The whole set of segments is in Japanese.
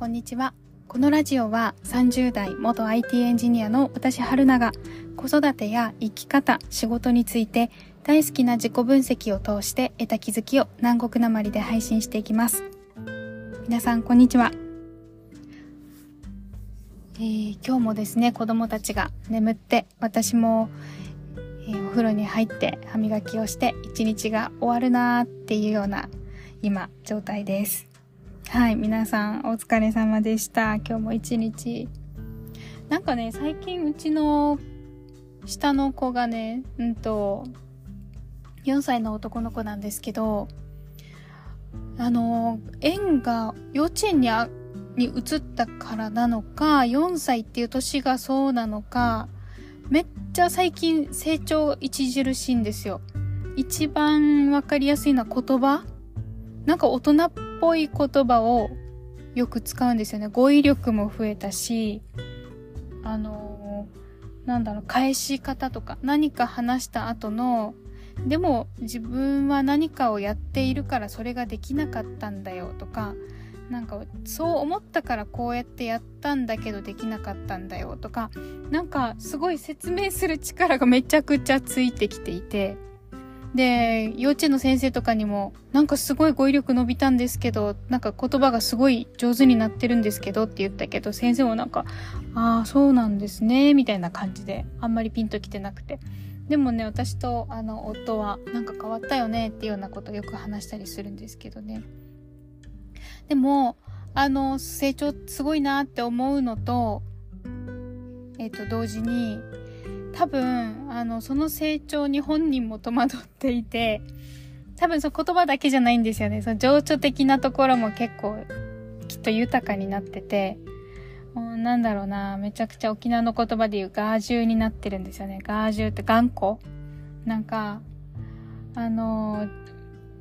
こんにちは。このラジオは30代元 IT エンジニアの私春菜が子育てや生き方、仕事について大好きな自己分析を通して得た気づきを南国なまりで配信していきます。皆さんこんにちは。えー、今日もですね、子供たちが眠って私も、え、お風呂に入って歯磨きをして一日が終わるなーっていうような今状態です。はい、皆さんお疲れ様でした。今日も一日。なんかね、最近うちの下の子がね、うんと、4歳の男の子なんですけど、あの、園が幼稚園にあに移ったからなのか、4歳っていう年がそうなのか、めっちゃ最近成長著しいんですよ。一番わかりやすいのは言葉なんか大人っぽい言葉をよく使うんですよね。語彙力も増えたし、あのー、なんだろう、返し方とか、何か話した後の、でも自分は何かをやっているからそれができなかったんだよとか、なんかそう思ったからこうやってやったんだけどできなかったんだよとか、なんかすごい説明する力がめちゃくちゃついてきていて、で、幼稚園の先生とかにも、なんかすごい語彙力伸びたんですけど、なんか言葉がすごい上手になってるんですけどって言ったけど、先生もなんか、ああ、そうなんですね、みたいな感じで、あんまりピンときてなくて。でもね、私とあの夫は、なんか変わったよねっていうようなことをよく話したりするんですけどね。でも、あの、成長すごいなって思うのと、えっ、ー、と、同時に、多分、あの、その成長に本人も戸惑っていて、多分その言葉だけじゃないんですよね。その情緒的なところも結構きっと豊かになってて、なんだろうな、めちゃくちゃ沖縄の言葉で言うガージュになってるんですよね。ガージュって頑固なんか、あの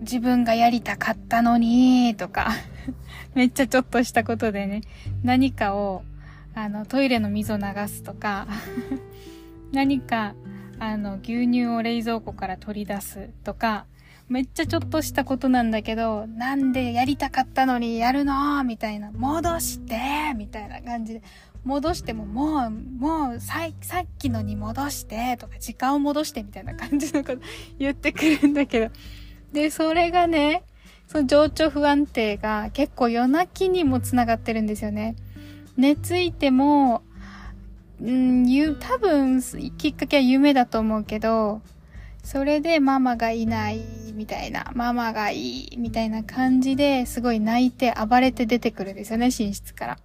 自分がやりたかったのに、とか めっちゃちょっとしたことでね、何かを、あの、トイレの水を流すとか何か、あの、牛乳を冷蔵庫から取り出すとか、めっちゃちょっとしたことなんだけど、なんでやりたかったのにやるの？みたいな、戻してみたいな感じで、戻してももう、もうさ、さっきのに戻してとか、時間を戻してみたいな感じのこと 言ってくるんだけど。で、それがね、その情緒不安定が結構夜泣きにもつながってるんですよね。寝ついても、うん、多分、きっかけは夢だと思うけど、それでママがいないみたいな、ママがいいみたいな感じですごい泣いて暴れて出てくるんですよね、寝室から。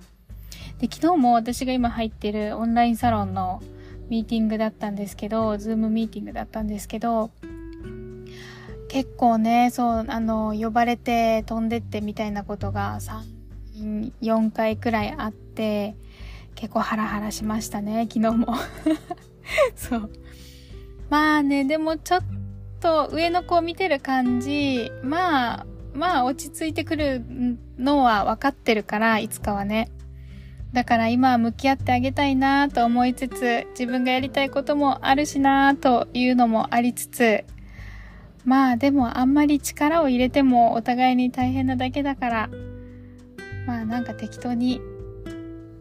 で、昨日も私が今入ってるオンラインサロンのミーティングだったんですけど、ズームミーティングだったんですけど、結構ね、そう、あの、呼ばれて飛んでってみたいなことが3、4回くらいあって、結構ハラハラしましたね、昨日も。そう。まあね、でもちょっと上の子を見てる感じ、まあ、まあ落ち着いてくるのは分かってるから、いつかはね。だから今は向き合ってあげたいなと思いつつ、自分がやりたいこともあるしなというのもありつつ、まあでもあんまり力を入れてもお互いに大変なだけだから、まあなんか適当に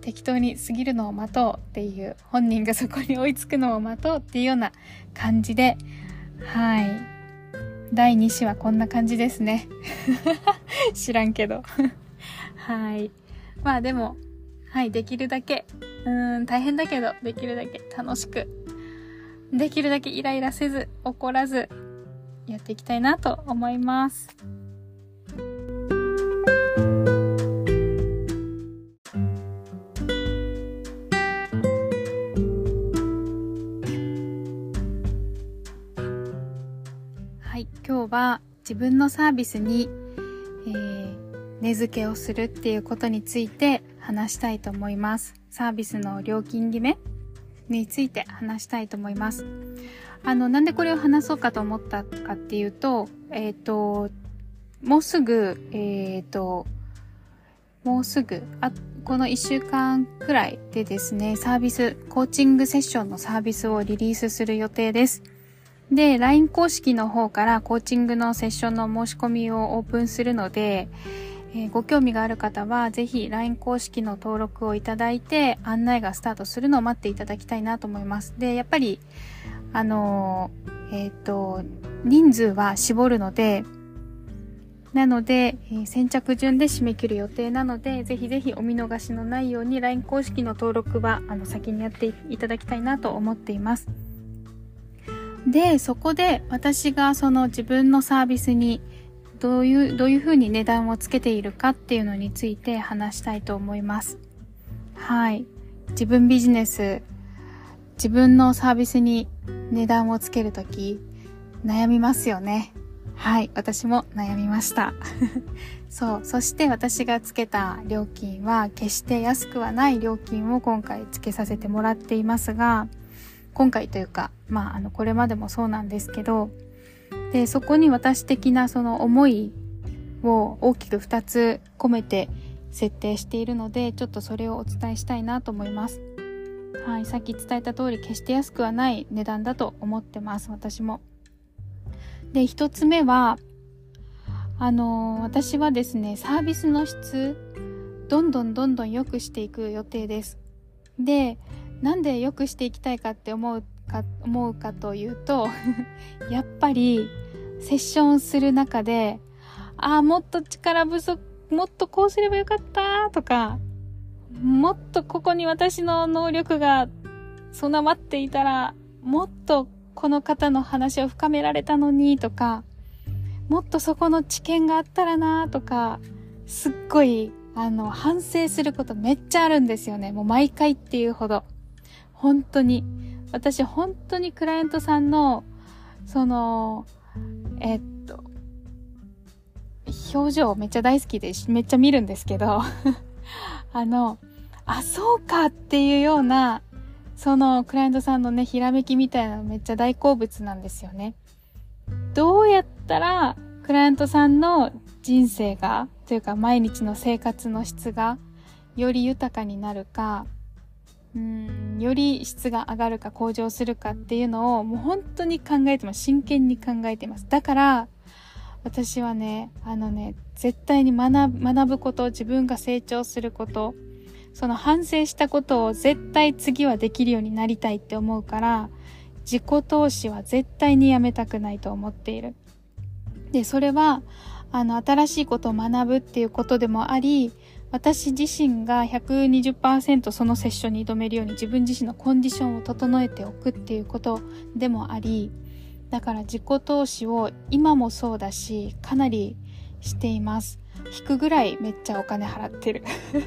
適当に過ぎるのを待とうっていう本人がそこに追いつくのを待とうっていうような感じではい。第2子はこんな感じですね。知らんけど。はい。まあでもはいできるだけ。うん大変だけどできるだけ。楽しく。できるだけイライラせず怒らずやっていきたいなと思います。今日は自分のサービスに、えー、値付けをするっていうことについて話したいと思います。サービスの料金決めについて話したいと思います。あの、なんでこれを話そうかと思ったかっていうと、えっ、ー、と、もうすぐ、えっ、ー、と、もうすぐ、あ、この1週間くらいでですね、サービス、コーチングセッションのサービスをリリースする予定です。で、LINE 公式の方からコーチングのセッションの申し込みをオープンするので、えー、ご興味がある方は、ぜひ LINE 公式の登録をいただいて、案内がスタートするのを待っていただきたいなと思います。で、やっぱり、あのー、えっ、ー、と、人数は絞るので、なので、えー、先着順で締め切る予定なので、ぜひぜひお見逃しのないように LINE 公式の登録は、あの、先にやっていただきたいなと思っています。で、そこで私がその自分のサービスにどういう、どういうふうに値段をつけているかっていうのについて話したいと思います。はい。自分ビジネス、自分のサービスに値段をつけるとき、悩みますよね。はい。私も悩みました。そう。そして私がつけた料金は決して安くはない料金を今回つけさせてもらっていますが、今回というか、まあ、あの、これまでもそうなんですけど、で、そこに私的なその思いを大きく2つ込めて設定しているので、ちょっとそれをお伝えしたいなと思います。はい、さっき伝えた通り決して安くはない値段だと思ってます、私も。で、1つ目は、あの、私はですね、サービスの質、どんどんどんどん良くしていく予定です。で、なんで良くしていきたいかって思うか、思うかというと やっぱり、セッションする中で、ああ、もっと力不足、もっとこうすればよかったとか、もっとここに私の能力が備わっていたら、もっとこの方の話を深められたのにとか、もっとそこの知見があったらなとか、すっごい、あの、反省することめっちゃあるんですよね。もう毎回っていうほど。本当に。私本当にクライアントさんの、その、えっと、表情めっちゃ大好きで、めっちゃ見るんですけど あの、あ、そうかっていうような、そのクライアントさんのね、ひらめきみたいなのめっちゃ大好物なんですよね。どうやったら、クライアントさんの人生が、というか毎日の生活の質が、より豊かになるか、うんより質が上がるか向上するかっていうのをもう本当に考えてます。真剣に考えてます。だから私はねあのね絶対に学ぶこと自分が成長することその反省したことを絶対次はできるようになりたいって思うから自己投資は絶対にやめたくないと思っている。でそれはあの新しいことを学ぶっていうことでもあり私自身が120%そのセッションに挑めるように自分自身のコンディションを整えておくっていうことでもありだから自己投資を今もそうだしかなりしています。引くぐらいめっちゃお金払ってる。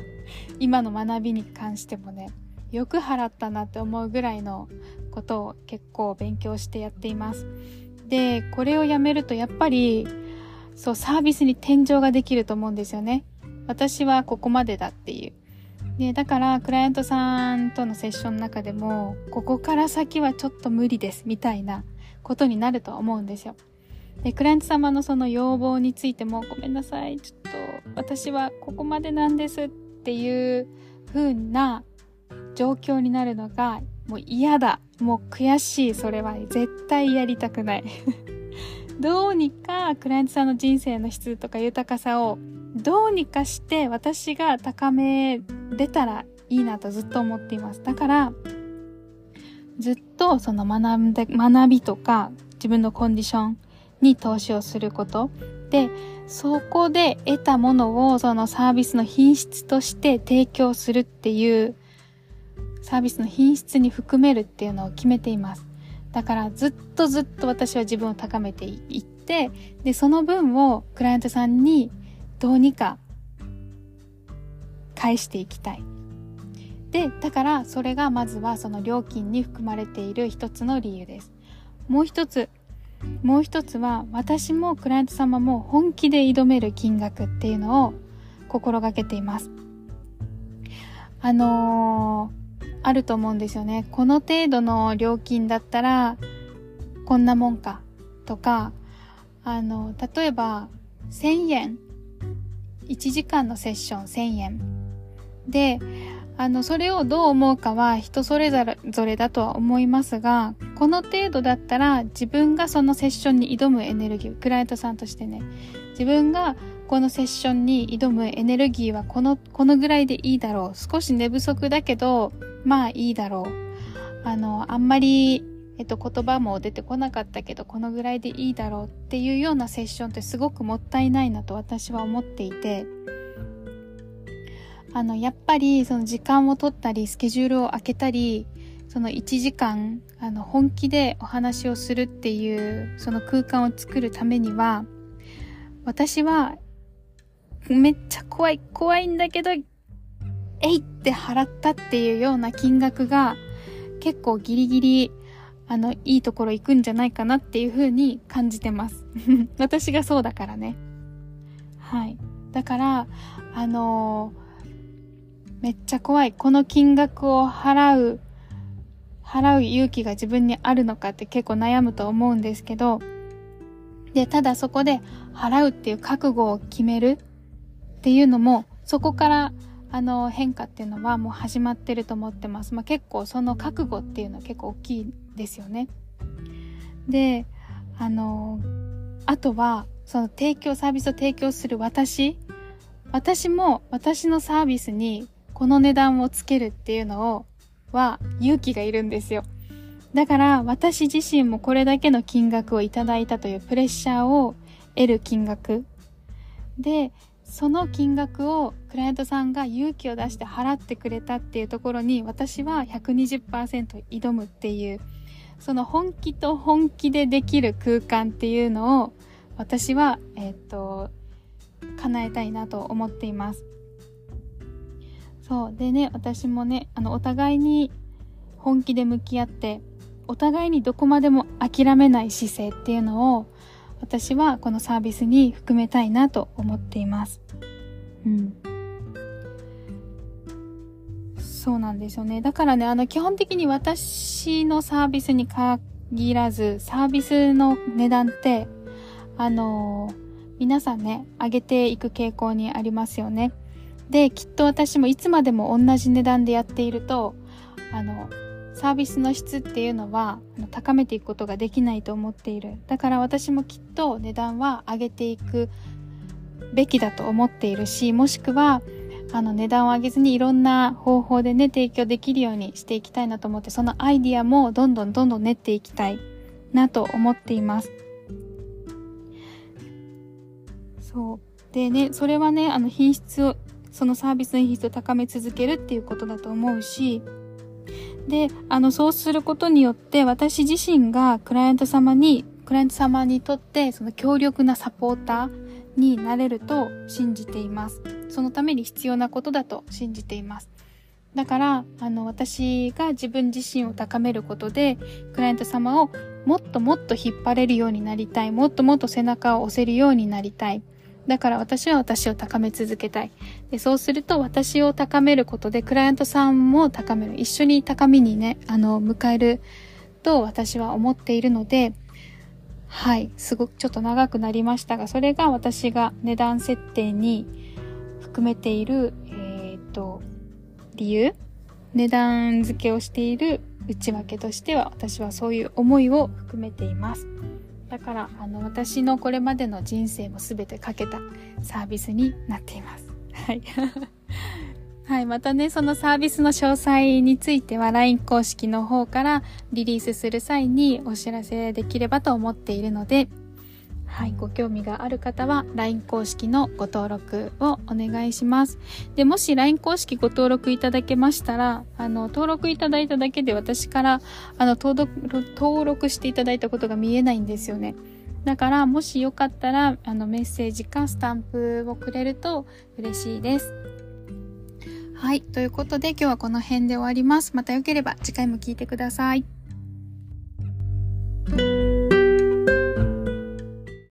今の学びに関してもねよく払ったなって思うぐらいのことを結構勉強してやっています。でこれをやめるとやっぱりそうサービスに天井ができると思うんですよね。私はここまでだっていう。で、だから、クライアントさんとのセッションの中でも、ここから先はちょっと無理です、みたいなことになると思うんですよ。で、クライアント様のその要望についても、ごめんなさい、ちょっと、私はここまでなんですっていう風な状況になるのが、もう嫌だ。もう悔しい。それは絶対やりたくない。どうにかクライアントさんの人生の質とか豊かさをどうにかして私が高めれたらいいなとずっと思っています。だから、ずっとその学んで、学びとか自分のコンディションに投資をすること。で、そこで得たものをそのサービスの品質として提供するっていうサービスの品質に含めるっていうのを決めています。だからずっとずっと私は自分を高めていって、で、その分をクライアントさんにどうにか返していきたい。で、だからそれがまずはその料金に含まれている一つの理由です。もう一つ、もう一つは私もクライアント様も本気で挑める金額っていうのを心がけています。あのー、あると思うんですよね。この程度の料金だったらこんなもんかとか、あの、例えば1000円1時間のセッション1000円であの、それをどう思うかは人それぞれだとは思いますが、この程度だったら自分がそのセッションに挑むエネルギー、クライアントさんとしてね、自分がこのセッションに挑むエネルギーはこの、このぐらいでいいだろう。少し寝不足だけど、まあいいだろう。あの、あんまり、えっと、言葉も出てこなかったけど、このぐらいでいいだろうっていうようなセッションってすごくもったいないなと私は思っていて、あの、やっぱりその時間を取ったり、スケジュールを空けたり、その1時間、あの、本気でお話をするっていう、その空間を作るためには、私は、めっちゃ怖い、怖いんだけど、えいって払ったっていうような金額が、結構ギリギリ、あの、いいところ行くんじゃないかなっていう風に感じてます。私がそうだからね。はい。だから、あのーめっちゃ怖い。この金額を払う、払う勇気が自分にあるのかって結構悩むと思うんですけど、で、ただそこで払うっていう覚悟を決めるっていうのも、そこからあの変化っていうのはもう始まってると思ってます。まあ、結構その覚悟っていうのは結構大きいですよね。で、あの、あとは、その提供、サービスを提供する私、私も私のサービスにこの値段をつけるっていうのを、は勇気がいるんですよ。だから私自身もこれだけの金額をいただいたというプレッシャーを得る金額。で、その金額をクライアントさんが勇気を出して払ってくれたっていうところに私は120%挑むっていうその本気と本気でできる空間っていうのを私はえっ、と叶えたいなと思っていますそうでね私もねあのお互いに本気で向き合ってお互いにどこまでも諦めない姿勢っていうのを私はこのサービスに含めたいなと思っています。うん。そうなんですよね。だからね、あの基本的に私のサービスに限らず、サービスの値段って、あの皆さんね、上げていく傾向にありますよね。できっと私もいつまでも同じ値段でやっているとあのサービスの質っていうのは高めていくことができないと思っているだから私もきっと値段は上げていくべきだと思っているしもしくはあの値段を上げずにいろんな方法でね提供できるようにしていきたいなと思ってそのアイディアもどんどんどんどん練っていきたいなと思っていますそうでねそれはねあの品質をそのサービスの品質を高め続けるっていうことだと思うし、で、あの、そうすることによって私自身がクライアント様に、クライアント様にとってその強力なサポーターになれると信じています。そのために必要なことだと信じています。だから、あの、私が自分自身を高めることで、クライアント様をもっともっと引っ張れるようになりたい。もっともっと背中を押せるようになりたい。だから私は私を高め続けたい。で、そうすると私を高めることでクライアントさんも高める。一緒に高みにね、あの、迎えると私は思っているので、はい、すごくちょっと長くなりましたが、それが私が値段設定に含めている、えっ、ー、と、理由値段付けをしている内訳としては私はそういう思いを含めています。だからあの私のこれまでの人生も全てかけたサービスになっています。はい。はい。またね、そのサービスの詳細については LINE 公式の方からリリースする際にお知らせできればと思っているので、はい、ご興味がある方は LINE 公式のご登録をお願いします。で、もし LINE 公式ご登録いただけましたら、あの、登録いただいただけで私から、あの、登録、登録していただいたことが見えないんですよね。だから、もしよかったら、あの、メッセージかスタンプをくれると嬉しいです。はい。ということで今日はこの辺で終わります。またよければ次回も聞いてください。